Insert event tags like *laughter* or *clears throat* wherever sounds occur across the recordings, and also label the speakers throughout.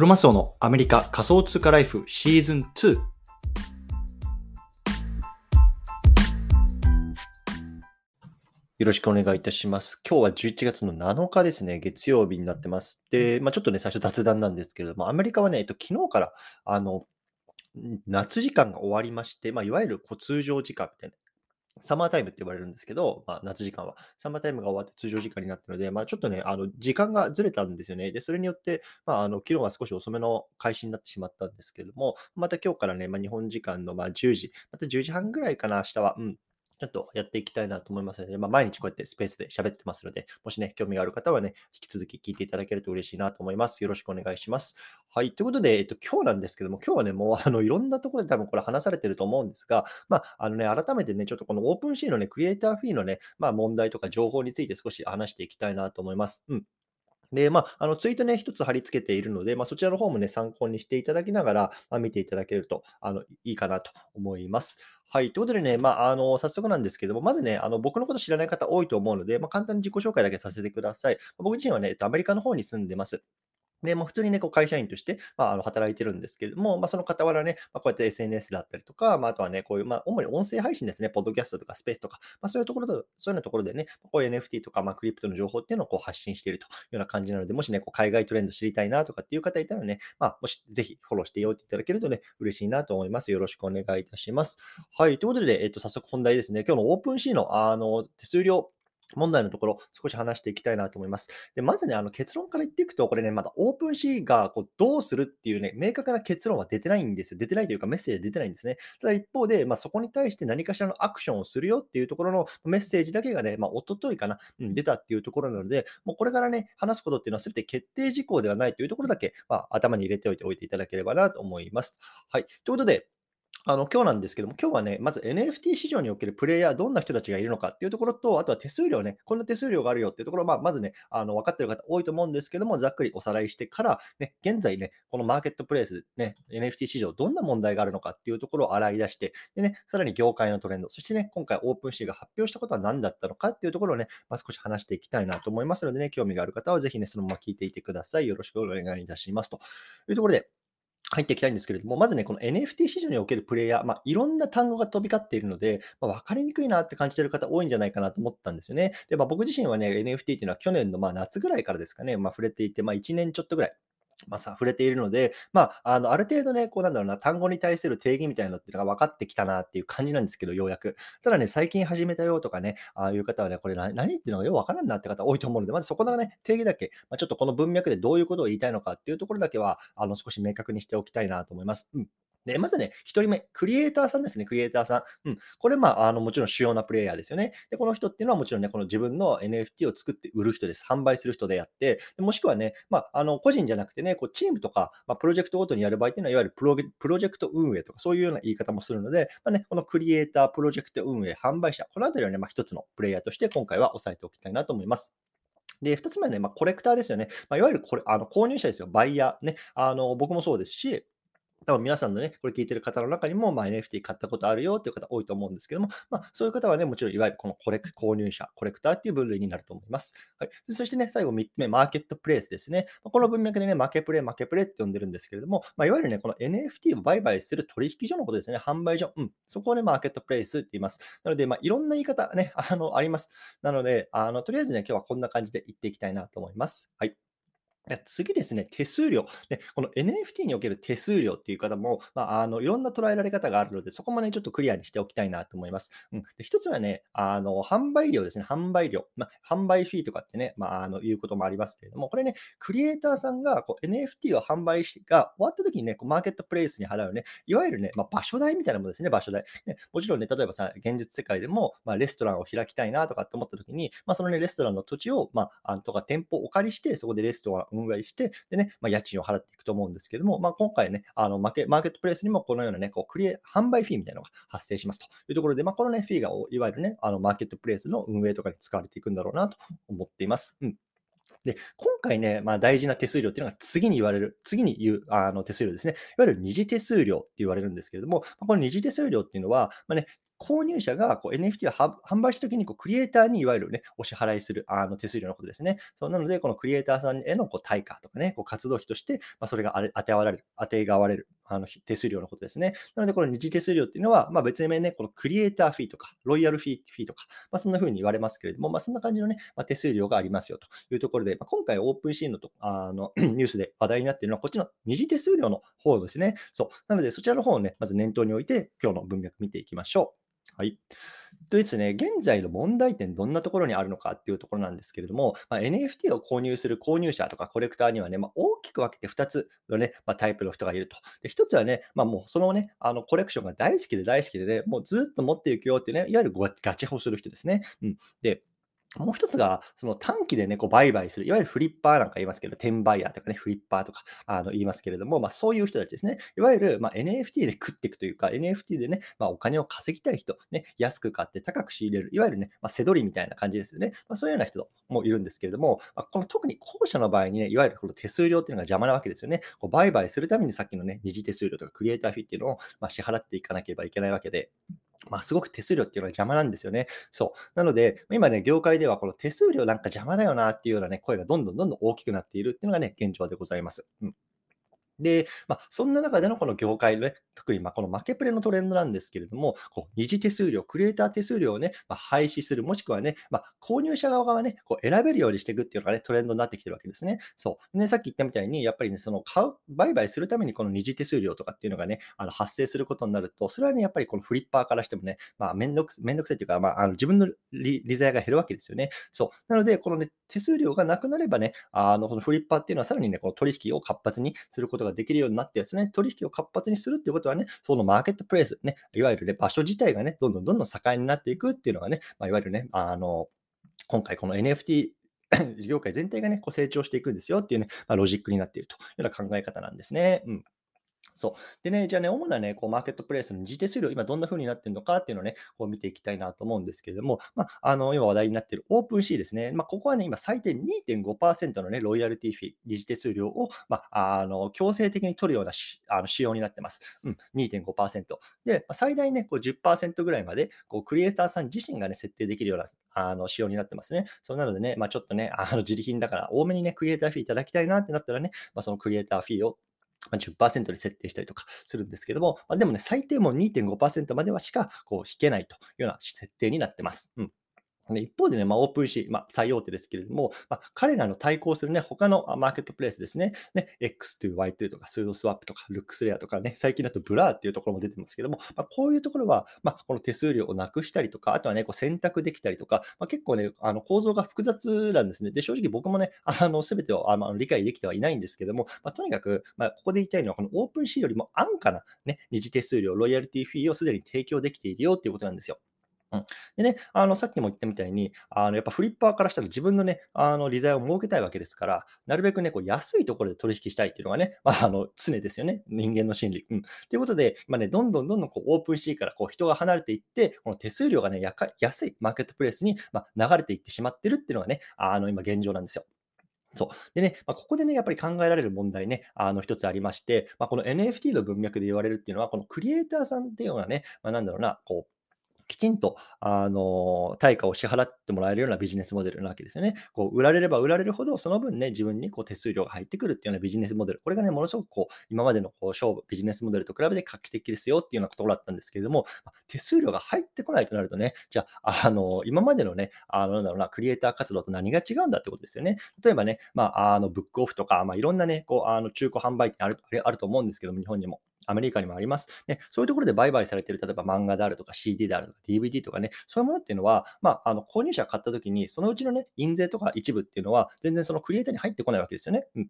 Speaker 1: クロマスオのアメリカ仮想通貨ライフシーズン2。よろしくお願いいたします。今日は11月の7日ですね、月曜日になってます。で、まあ、ちょっとね、最初雑談なんですけれども、アメリカはね、えっと、昨日から、あの、夏時間が終わりまして、まあ、いわゆるこう通常時間みたいな、サマータイムって言われるんですけど、まあ、夏時間は。サマータイムが終わって通常時間になったので、まあ、ちょっとね、あの、時間がずれたんですよね。で、それによって、まあ、あの、昨日は少し遅めの開始になってしまったんですけれども、また今日からね、まあ、日本時間のまあ10時、また10時半ぐらいかな、明日は。うん。ちょっとやっていきたいなと思いますので、まあ、毎日こうやってスペースで喋ってますので、もしね、興味がある方はね、引き続き聞いていただけると嬉しいなと思います。よろしくお願いします。はい。ということで、えっと、今日なんですけども、今日はね、もう、あの、いろんなところで多分これ話されてると思うんですが、まあ、あのね、改めてね、ちょっとこのオープンシーのね、クリエイターフィーのね、まあ、問題とか情報について少し話していきたいなと思います。うん。で、まあ、あの、ツイートね、一つ貼り付けているので、まあ、そちらの方もね、参考にしていただきながら、まあ、見ていただけると、あの、いいかなと思います。はい。ということでね、まあ、あの、早速なんですけども、まずね、あの、僕のこと知らない方多いと思うので、まあ、簡単に自己紹介だけさせてください。僕自身はね、えっと、アメリカの方に住んでます。で、もう普通にね、こう会社員として、まあ、あの働いてるんですけれども、まあ、その傍らね、まあ、こうやって SNS だったりとか、まあ、あとはね、こういう、まあ、主に音声配信ですね、ポッドキャストとかスペースとか、まあ、そういうところと、そういうようなところでね、こういう NFT とか、まあ、クリプトの情報っていうのをこう発信しているというような感じなので、もしね、こう海外トレンド知りたいなとかっていう方いたらね、まあ、もしぜひフォローしておいていただけるとね、嬉しいなと思います。よろしくお願いいたします。はい。ということで、えっと、早速本題ですね。今日の OpenSea の、あの、手数料、問題のところ、少し話していきたいなと思います。で、まずね、あの結論から言っていくと、これね、まだ OpenSea がこうどうするっていうね、明確な結論は出てないんですよ。出てないというか、メッセージ出てないんですね。ただ一方で、まあ、そこに対して何かしらのアクションをするよっていうところのメッセージだけがね、まあ、一昨日かな、うん、出たっていうところなので、もうこれからね、話すことっていうのは全て決定事項ではないというところだけ、まあ、頭に入れておいておいていただければなと思います。はい。ということで、あの今日なんですけども、今日はね、まず NFT 市場におけるプレイヤー、どんな人たちがいるのかっていうところと、あとは手数料ね、こんな手数料があるよっていうところ、まあ、まずね、あの分かってる方多いと思うんですけども、ざっくりおさらいしてから、ね、現在ね、このマーケットプレイス、ね、NFT 市場、どんな問題があるのかっていうところを洗い出して、でね、さらに業界のトレンド、そしてね、今回オープンシーが発表したことは何だったのかっていうところをね、まあ、少し話していきたいなと思いますのでね、興味がある方はぜひね、そのまま聞いていてください。よろしくお願いいたします。というところで、入っていきたいんですけれども、まずね、この NFT 市場におけるプレイヤー、まあ、いろんな単語が飛び交っているので、まあ、分かりにくいなって感じてる方多いんじゃないかなと思ったんですよね。で、まあ、僕自身はね、NFT っていうのは去年のま夏ぐらいからですかね、まあ、触れていて、まあ、1年ちょっとぐらい。まあ、触れているので、まあ、あのある程度ね、こうなんだろうな、単語に対する定義みたいなのっていうのが分かってきたなっていう感じなんですけど、ようやく。ただね、最近始めたよとかね、ああいう方はね、これ何何っていうのがよく分からんなって方多いと思うので、まずそこのね、定義だけ、まあ、ちょっとこの文脈でどういうことを言いたいのかっていうところだけは、あの少し明確にしておきたいなと思います。うんで、まずね、1人目、クリエイターさんですね、クリエイターさん。うん。これ、まあ、あの、もちろん主要なプレイヤーですよね。で、この人っていうのはもちろんね、この自分の NFT を作って売る人です。販売する人であって、でもしくはね、まあ、あの、個人じゃなくてね、こう、チームとか、まあ、プロジェクトごとにやる場合っていうのは、いわゆるプロプロジェクト運営とか、そういうような言い方もするので、まあね、このクリエイター、プロジェクト運営、販売者、このあたりはね、まあ、一つのプレイヤーとして今回は押さえておきたいなと思います。で、二つ目はね、まあ、コレクターですよね。まあ、いわゆるこれあの購入者ですよ。バイヤー。ね。あの、僕もそうですし、多分皆さんのね、これ聞いてる方の中にも、まあ、NFT 買ったことあるよっていう方多いと思うんですけども、まあ、そういう方はね、もちろんいわゆるこのコレク購入者、コレクターっていう分類になると思います。はい、そしてね、最後3つ目、マーケットプレイスですね。この文脈でね、負けプレイ、負けプレイって呼んでるんですけれども、まあ、いわゆるね、この NFT を売買する取引所のことですね、販売所。うん、そこをね、マーケットプレイスって言います。なので、まあ、いろんな言い方ね、あの、あります。なので、あの、とりあえずね、今日はこんな感じで言っていきたいなと思います。はい。次ですね、手数料。でこの NFT における手数料っていう方も、まあ、あのいろんな捉えられ方があるので、そこもね、ちょっとクリアにしておきたいなと思います。うん、で一つはね、あの販売料ですね、販売料。まあ、販売フィーとかってね、まあ、あのいうこともありますけれども、これね、クリエイターさんがこう NFT を販売しが終わった時にね、こうマーケットプレイスに払うね、いわゆるね、まあ、場所代みたいなものですね、場所代。ね、もちろんね、例えばさ、現実世界でも、まあ、レストランを開きたいなとかって思った時に、まあ、そのね、レストランの土地を、まあ、あとか店舗をお借りして、そこでレストラン運営して、でね、まあ、家賃を払っていくと思うんですけども、まあ、今回ね、あのマーケマーケットプレイスにもこのようなね、こうクリエ販売フィーみたいなのが発生しますというところで、まあ、このね、フィーがいわゆるね、あのマーケットプレイスの運営とかに使われていくんだろうなと思っています。うんで、今回ね、まあ、大事な手数料っていうのが次に言われる、次に言うあの手数料ですね。いわゆる二次手数料って言われるんですけれども、この二次手数料っていうのは、まあね、購入者がこう NFT を販売したときにこうクリエイターにいわゆるね、お支払いするあの手数料のことですね。そうなので、このクリエイターさんへのこう対価とかね、こう活動費として、まあ、それがあれ当てわれる、当てがわれるあの手数料のことですね。なので、この二次手数料っていうのは、まあ、別名ね、このクリエイターフィーとか、ロイヤルフィーフィーとか、まあ、そんな風に言われますけれども、まあ、そんな感じのね、まあ、手数料がありますよというところで、まあ、今回オープンシーンのとあの *clears throat* ニュースで話題になっているのは、こっちの二次手数料の方ですね。そう。なので、そちらの方をね、まず念頭に置いて、今日の文脈見ていきましょう。はい。とですね、現在の問題点、どんなところにあるのかっていうところなんですけれども、まあ、NFT を購入する購入者とかコレクターにはね、まあ、大きく分けて2つのね、まあ、タイプの人がいると。で、1つはね、まあ、もうそのね、あのコレクションが大好きで大好きでね、もうずっと持っていくよってね、いわゆるガチ保する人ですね。うん。で、もう一つが、その短期でね、こう売買する、いわゆるフリッパーなんか言いますけど、転売ヤーとかね、フリッパーとかあの言いますけれども、まあ、そういう人たちですね。いわゆる、まあ、NFT で食っていくというか、NFT でね、まあ、お金を稼ぎたい人、ね、安く買って高く仕入れる、いわゆるね、まあ、背取りみたいな感じですよね。まあ、そういうような人もいるんですけれども、まあ、この特に後者の場合にね、いわゆるこの手数料っていうのが邪魔なわけですよね。こう売買するためにさっきのね、二次手数料とかクリエイターフィーっていうのを、ま、支払っていかなければいけないわけで、まあ、すごく手数料っていうのは邪魔なんですよね。そう。なので、今ね、業界ではこの手数料なんか邪魔だよなっていうようなね、声がどんどんどんどん大きくなっているっていうのがね、現状でございます。うんで、まあ、そんな中でのこの業界のね、特にまこの負けプレのトレンドなんですけれども、こう二次手数料、クリエイター手数料をね、まあ、廃止する、もしくはね、まあ、購入者側がね、こう選べるようにしていくっていうのがね、トレンドになってきてるわけですね。そう。ね、さっき言ったみたいに、やっぱりね、その買う、売買するためにこの二次手数料とかっていうのがね、あの発生することになると、それはね、やっぱりこのフリッパーからしてもね、まあ、めんどくめんどくさいっていうか、まあ、あの自分の利、利ざやが減るわけですよね。そう。なので、このね、手数料がなくなればね、あの、このフリッパーっていうのはさらにね、この取引を活発にすることができるようになってですね、取引を活発にするっていうことははね、そのマーケットプレイス、ね、いわゆる、ね、場所自体がね、どんどんどんどん盛んになっていくっていうのがね、まあ、いわゆるね、あの、今回この NFT *coughs* 業界全体がね、こう成長していくんですよっていうね、まあ、ロジックになっているというような考え方なんですね。うん。そう。でね、じゃあね、主なね、こうマーケットプレイスの二次手数料、今どんな風になってるのかっていうのをね、こう見ていきたいなと思うんですけれども、まあ、あの、今話題になっている OpenSea ですね。まあ、ここはね、今最低2.5%のね、ロイヤルティフィー、二次手数料を、まあ、あの、強制的に取るようなしあの仕様になってます。うん、2.5%。で、最大ね、こう10%ぐらいまで、こう、クリエイターさん自身がね、設定できるようなあの仕様になってますね。そうなのでね、まあ、ちょっとね、あの自利品だから多めにね、クリエイターフィーいただきたいなってなったらね、まあ、そのクリエイターフィーをま10%に設定したりとかするんですけども、まあ、でもね、最低も2.5%まではしかこう引けないというような設定になってます。うんで一方でね、まあ、 OpenSea、まあ、最大手ですけれども、まあ、彼らの対抗するね、他のマーケットプレイスですね、ね X2、Y2 とか、スードスワップとか、ルックスレアとかね、最近だと Blur っていうところも出てますけども、まあ、こういうところは、まあ、この手数料をなくしたりとか、あとはね、こう選択できたりとか、まあ、結構ね、あの構造が複雑なんですね。で、正直僕もね、あの、すべてをあの理解できてはいないんですけども、まあ、とにかく、まあ、ここで言いたいのは、この OpenSea よりも安価な、ね、二次手数料、ロイヤルティフィーをすでに提供できているよっていうことなんですよ。うん。でね、あの、さっきも言ったみたいに、あの、やっぱフリッパーからしたら自分のね、あの、利ざやを儲けたいわけですから、なるべくね、こう安いところで取引したいっていうのがね、まあ、あの、常ですよね。人間の心理。うん。ということで、まあね、どんどんどんどんこう OpenSea からこう人が離れていって、この手数料がね、やか安いマーケットプレイスに、まあ、流れていってしまってるっていうのがね、あの、今現状なんですよ。そう。でね、まあ、ここでね、やっぱり考えられる問題ね、あの一つありまして、まあ、この NFT の文脈で言われるっていうのは、このクリエイターさんっていうのはね、まあ、なんだろうな、こう、きちんと、あの、対価を支払ってもらえるようなビジネスモデルなわけですよね。こう売られれば売られるほど、その分ね、自分にこう手数料が入ってくるっていうようなビジネスモデル。これがね、ものすごくこう、今までのこう勝負、ビジネスモデルと比べて画期的ですよっていうようなところだったんですけれども、手数料が入ってこないとなるとね、じゃあ、あの、今までのね、あの、なんだろうな、クリエイター活動と何が違うんだってことですよね。例えばね、まあ、あの、ブックオフとか、まあ、いろんなね、こう、あの、中古販売店あるあると思うんですけども、日本にも。アメリカにもあります。ね、そういうところで売買されている、例えば漫画であるとか CD であるとか DVD とかね、そういうものっていうのは、まあ、あの購入者買った時に、そのうちのね、印税とか一部っていうのは、全然そのクリエイターに入ってこないわけですよね。うん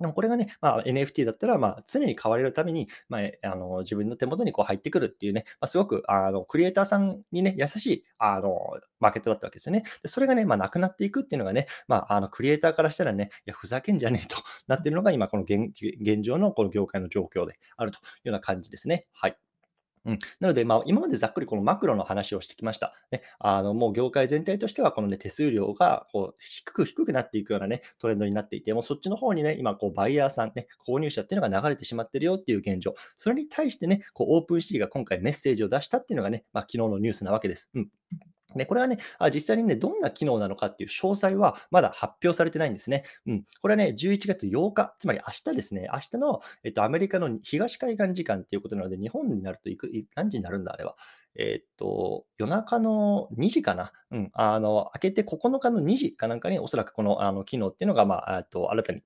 Speaker 1: でもこれがね、まあ、NFT だったら、まあ、常に買われるために、まあ、あの自分の手元にこう入ってくるっていうね、まあ、すごくあのクリエイターさんにね、優しいあのマーケットだったわけですよね。でそれがね、まあ、なくなっていくっていうのがね、まあ、あのクリエイターからしたらね、いや、ふざけんじゃねえとなってるのが今、この現現状のこの業界の状況であるというような感じですね。はい。うん、なので、まあ、今までざっくりこのマクロの話をしてきました。ね、あのもう業界全体としては、この、ね、手数料がこう低く低くなっていくような、ね、トレンドになっていて、もうそっちの方にね、今こう、バイヤーさん、ね、購入者っていうのが流れてしまってるよっていう現状、それに対してね、こうオープンシーが今回メッセージを出したっていうのがね、まあ、昨日のニュースなわけです。うんで、これはね、あ実際にね、どんな機能なのかっていう詳細はまだ発表されてないんですね。うん。これはね、11月8日、つまり明日ですね、明日の、えっと、アメリカの東海岸時間っていうことなので、日本になるといく、何時になるんだ、あれは。えっと、夜中の2時かな。うん。あの、明けて9日の2時かなんかに、おそらくこのあの機能っていうのが、まあ、と新たに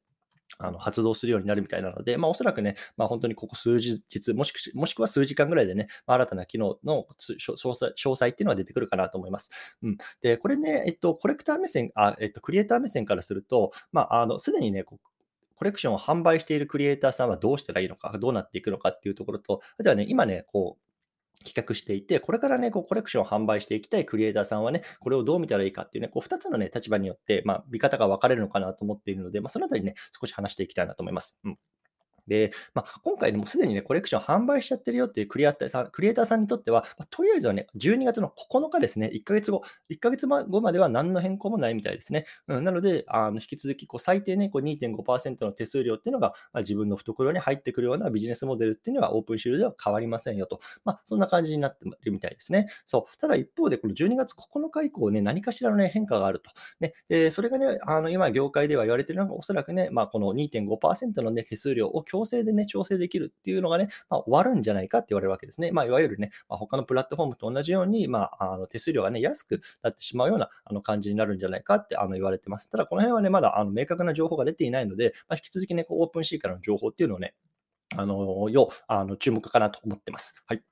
Speaker 1: あの発動するようになるみたいなので、まあ、おそらくね、まあ、本当にここ数日、もしくもしくは数時間ぐらいでね、まあ、新たな機能の詳細詳細っていうのが出てくるかなと思います。うん、で、これね、えっと、コレクター目線、あえっと、クリエイター目線からすると、まあ、あのすでにね、コレクションを販売しているクリエイターさんはどうしたらいいのか、どうなっていくのかっていうところと、あとはね、今ね、こう、企画していて、これからね、こうコレクションを販売していきたいクリエイターさんはね、これをどう見たらいいかっていうね、こう2つのね、立場によって、まあ、見方が分かれるのかなと思っているので、まあ、そのあたりね、少し話していきたいなと思います。うんで、まあ、今回もすでにね、コレクション販売しちゃってるよっていうクリエイターさんクリエイターさんにとっては、まあ、とりあえずはね、12月の9日ですね、1ヶ月後、1ヶ月後までは何の変更もないみたいですね。うん、なので、あの引き続きこう最低ね、こう2.5%の手数料っていうのが、まあ、自分の懐に入ってくるようなビジネスモデルっていうのはオープンシールでは変わりませんよと。まあ、そんな感じになってるみたいですね。そう。ただ一方で、この12月9日以降ね、何かしらの、ね、変化があると。ね、でそれがね、あの今、業界では言われているのが、おそらくね、まあ、この2.5%の、ね、手数料を強制でね、調整できるっていうのがね、まあ、終わるんじゃないかって言われるわけですね。まあ、いわゆるね、まあ、他のプラットフォームと同じように、まあ、あの手数料がね、安くなってしまうようなあの感じになるんじゃないかってあの言われてます。ただ、この辺はね、まだあの明確な情報が出ていないので、まあ、引き続きね、オープンシーからの情報っていうのをね、あの、要、あの、注目かなと思ってます。はい。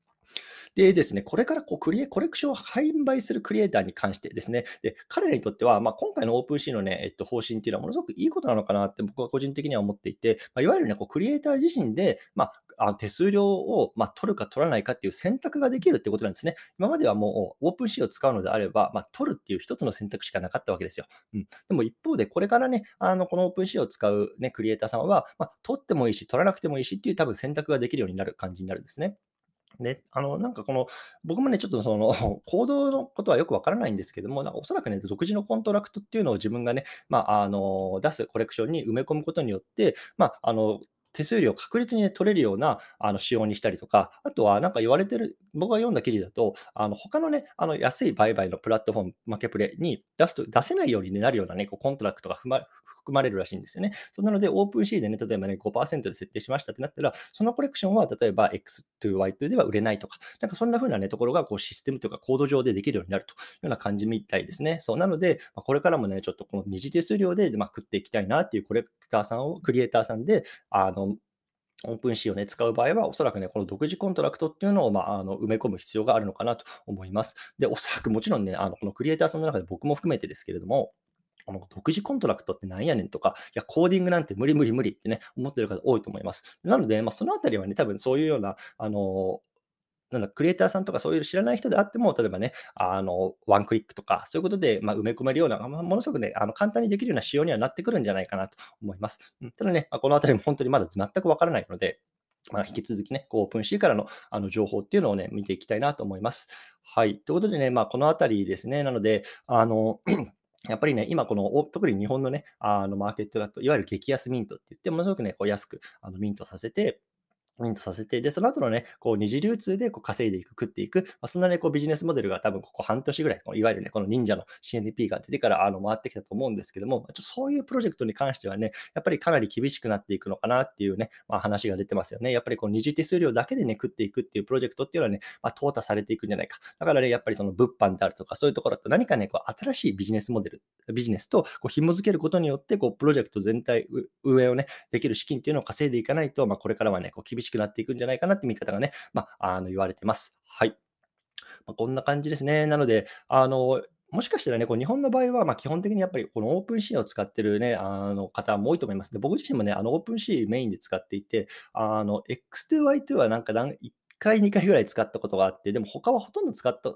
Speaker 1: でですね、これからこうクリエコレクションを販売するクリエイターに関してですね、で彼らにとっては、まあ、今回の OpenSea の、ね、えっと、方針っていうのはものすごくいいことなのかなって僕は個人的には思っていて、まあ、いわゆる、ね、こうクリエイター自身で、まあ、あ手数料を、ま、取るか取らないかっていう選択ができるってことなんですね。今まではもう OpenSea を使うのであれば、まあ、取るっていう一つの選択しかなかったわけですよ。うん、でも一方で、これからね、あのこの OpenSea を使う、ね、クリエイターさんは、まあ、取ってもいいし、取らなくてもいいしっていう多分選択ができるようになる感じになるんですね。で、あの、なんかこの、僕もね、ちょっとその、*laughs* コードのことはよくわからないんですけども、なんかおそらくね、独自のコントラクトっていうのを自分がね、まあ、あの、出すコレクションに埋め込むことによって、まあ、あの、手数料を確実に、ね、取れるようなあの仕様にしたりとか、あとはなんか言われてる、僕が読んだ記事だと、あの他のね、あの安い売買のプラットフォーム、マケプレに出すと出せないようになるようなね、こうコントラクトが含ま含まれるらしいんですよね。そうなので、 OpenSea でね、例えばね、5%で設定しましたってなったら、そのコレクションは例えば X2Y2 では売れないとか、なんかそんな風なね、ところがこうシステムというかコード上でできるようになるというような感じみたいですね。そうなので、まこれからもね、ちょっとこの二次手数料で、ま食っていきたいなっていうコレクターさんを、クリエイターさんで、あの、 OpenSea を、ね、使う場合は、おそらくね、この独自コントラクトっていうのを、まあ、あの埋め込む必要があるのかなと思います。で、おそらくもちろんね、あのこのクリエイターさんの中で僕も含めてですけれども、この独自コントラクトってなんやねんとか、いや、コーディングなんて無理無理無理ってね、思ってる方多いと思います。なので、まあ、そのあたりはね、多分そういうような、あのなんだ、クリエイターさんとかそういう知らない人であっても、例えばね、あの、ワンクリックとか、そういうことで、ま埋め込めるような、まあ、ものすごくね、あの簡単にできるような仕様にはなってくるんじゃないかなと思います。うん、ただね、まあ、このあたりも本当にまだ全くわからないので、まあ、引き続きね、こうオープンシーからのあの情報っていうのをね、見ていきたいなと思います。はい。ということでね、まあ、このあたりですね、なので、あの、やっぱりね、今この、特に日本のね、あのマーケットだと、いわゆる激安ミントって言って、ものすごくね、こう安くあのミントさせて、ミントさせて、で、その後のね、こう二次流通でこう稼いでいく、食っていく、まあ、そんなね、こうビジネスモデルが多分ここ半年ぐらい、いわゆるね、この忍者の CNP が出てからあの回ってきたと思うんですけども、ちょそういうプロジェクトに関してはね、やっぱりかなり厳しくなっていくのかなっていうね、まあ、話が出てますよね。やっぱりこう二次手数料だけでね、食っていくっていうプロジェクトっていうのはね、まあ、淘汰されていくんじゃないか。だからね、やっぱりその物販であるとか、そういうところと何かね、こう新しいビジネスモデル、ビジネスとこう紐付けることによって、こうプロジェクト全体、運営をね、できる資金っていうのを稼いでいかないと、まあ、これからはね、こう厳しくなっていくんじゃないかなって見方がね、まあ、あの言われてます。はい。まあ、こんな感じですね。なので、あの、もしかしたらね、こう日本の場合は、ま、基本的にやっぱりこのオープンシーンを使ってるね、あの方も多いと思います。で、僕自身もね、あのオープンシーンメインで使っていて、あの X2Y2 はなんか1回、2回ぐらい使ったことがあって、でも他はほとんど使った、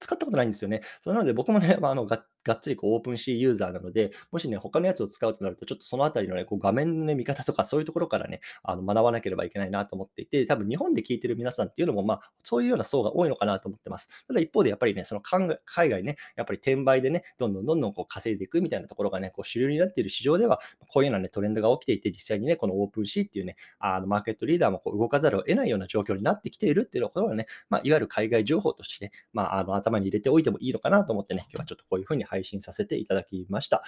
Speaker 1: 使ったことないんですよね。そうなので僕もね、まあ、あのががっつりこうオープン C ユーザーなので、もしね、他のやつを使うとなると、ちょっとそのあたりのね、こう画面の、ね、見方とか、そういうところからね、あの学ばなければいけないなと思っていて、多分日本で聞いてる皆さんっていうのも、まあ、そういうような層が多いのかなと思ってます。ただ一方で、やっぱりね、その海外ね、やっぱり転売でね、どんどんどんどんこう稼いでいくみたいなところがね、こう主流になっている市場では、こういうようなね、トレンドが起きていて、実際にね、このオープン C っていうね、あのマーケットリーダーもこう動かざるを得ないような状況になってきているっていうところはね、まあ、いわゆる海外情報として、ね、まあ、あの頭に入れておいてもいいのかなと思ってね、今日はちょっとこういうふうに配信させていただきました。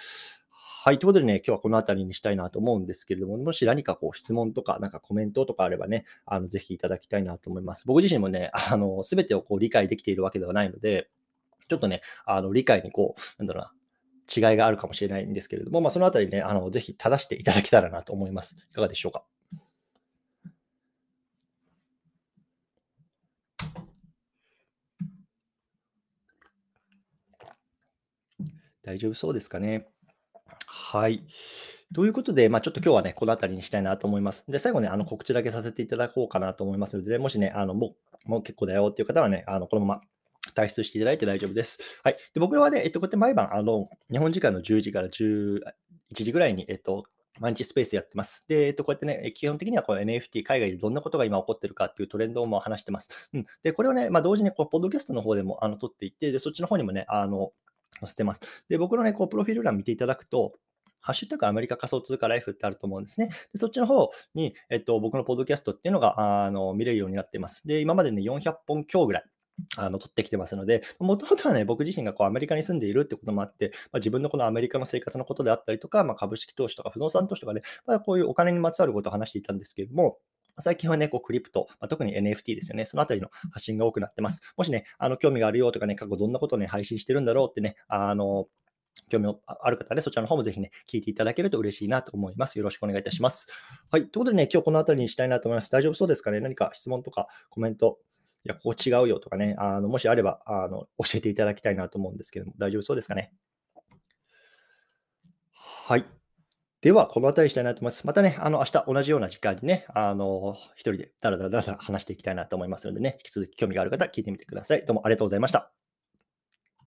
Speaker 1: はい。ということでね、今日はこの辺りにしたいなと思うんですけれども、もし何かこう質問とか、なんかコメントとかあればね、あのぜひいただきたいなと思います。僕自身もね、あの、すべてをこう理解できているわけではないので、ちょっとね、あの理解にこう、なんだろうな、違いがあるかもしれないんですけれども、まあ、そのあたりね、あのぜひ正していただけたらなと思います。いかがでしょうか？大丈夫そうですかね。はい。ということで、まあ、ちょっと今日はね、この辺りにしたいなと思います。で、最後ね、あの告知だけさせていただこうかなと思いますので、もしね、あのもうもう結構だよっていう方はね、あのこのまま退出していただいて大丈夫です。はい。で僕はね、えっと、こうやって毎晩、あの、日本時間の10時から11時ぐらいに、えっと、毎日スペースやってます。で、えっと、こうやってね、基本的にはこの NFT、海外でどんなことが今起こってるかっていうトレンドをも話してます。うん。で、これをね、まあ、同時にこう、ポッドキャストの方でもあの撮っていって、で、そっちの方にもね、あの、載せてます。で、僕のね、こう、プロフィール欄見ていただくと、ハッシュタグアメリカ仮想通貨ライフってあると思うんですね。でそっちの方に、えっと、僕のポッドキャストっていうのがあの見れるようになってます。で、今までね、400本強ぐらい。あの撮ってきてますので、もともとはね、僕自身がこうアメリカに住んでいるってこともあって、まあ、自分のこのアメリカの生活のことであったりとか、まあ、株式投資とか不動産投資とかね、まあ、こういうお金にまつわることを話していたんですけれども、最近はね、こうクリプト、まあ、特に NFT ですよね、そのあたりの発信が多くなってます。もしね、あの興味があるよとかね、過去どんなことをね、配信してるんだろうってね、あの、興味ある方はね、そちらの方もぜひね、聞いていただけると嬉しいなと思います。よろしくお願いいたします。はい。ということでね、今日この辺りにしたいなと思います。大丈夫そうですかね？何か質問とかコメント、いや、ここ違うよとかね、あのもしあればあの教えていただきたいなと思うんですけども、大丈夫そうですかね？はい。では、この辺りにしたいなと思います。またね、あの、明日同じような時間にね、あの、一人でダラダラダラ話していきたいなと思いますのでね、引き続き興味がある方、聞いてみてください。どうもありがとうございました。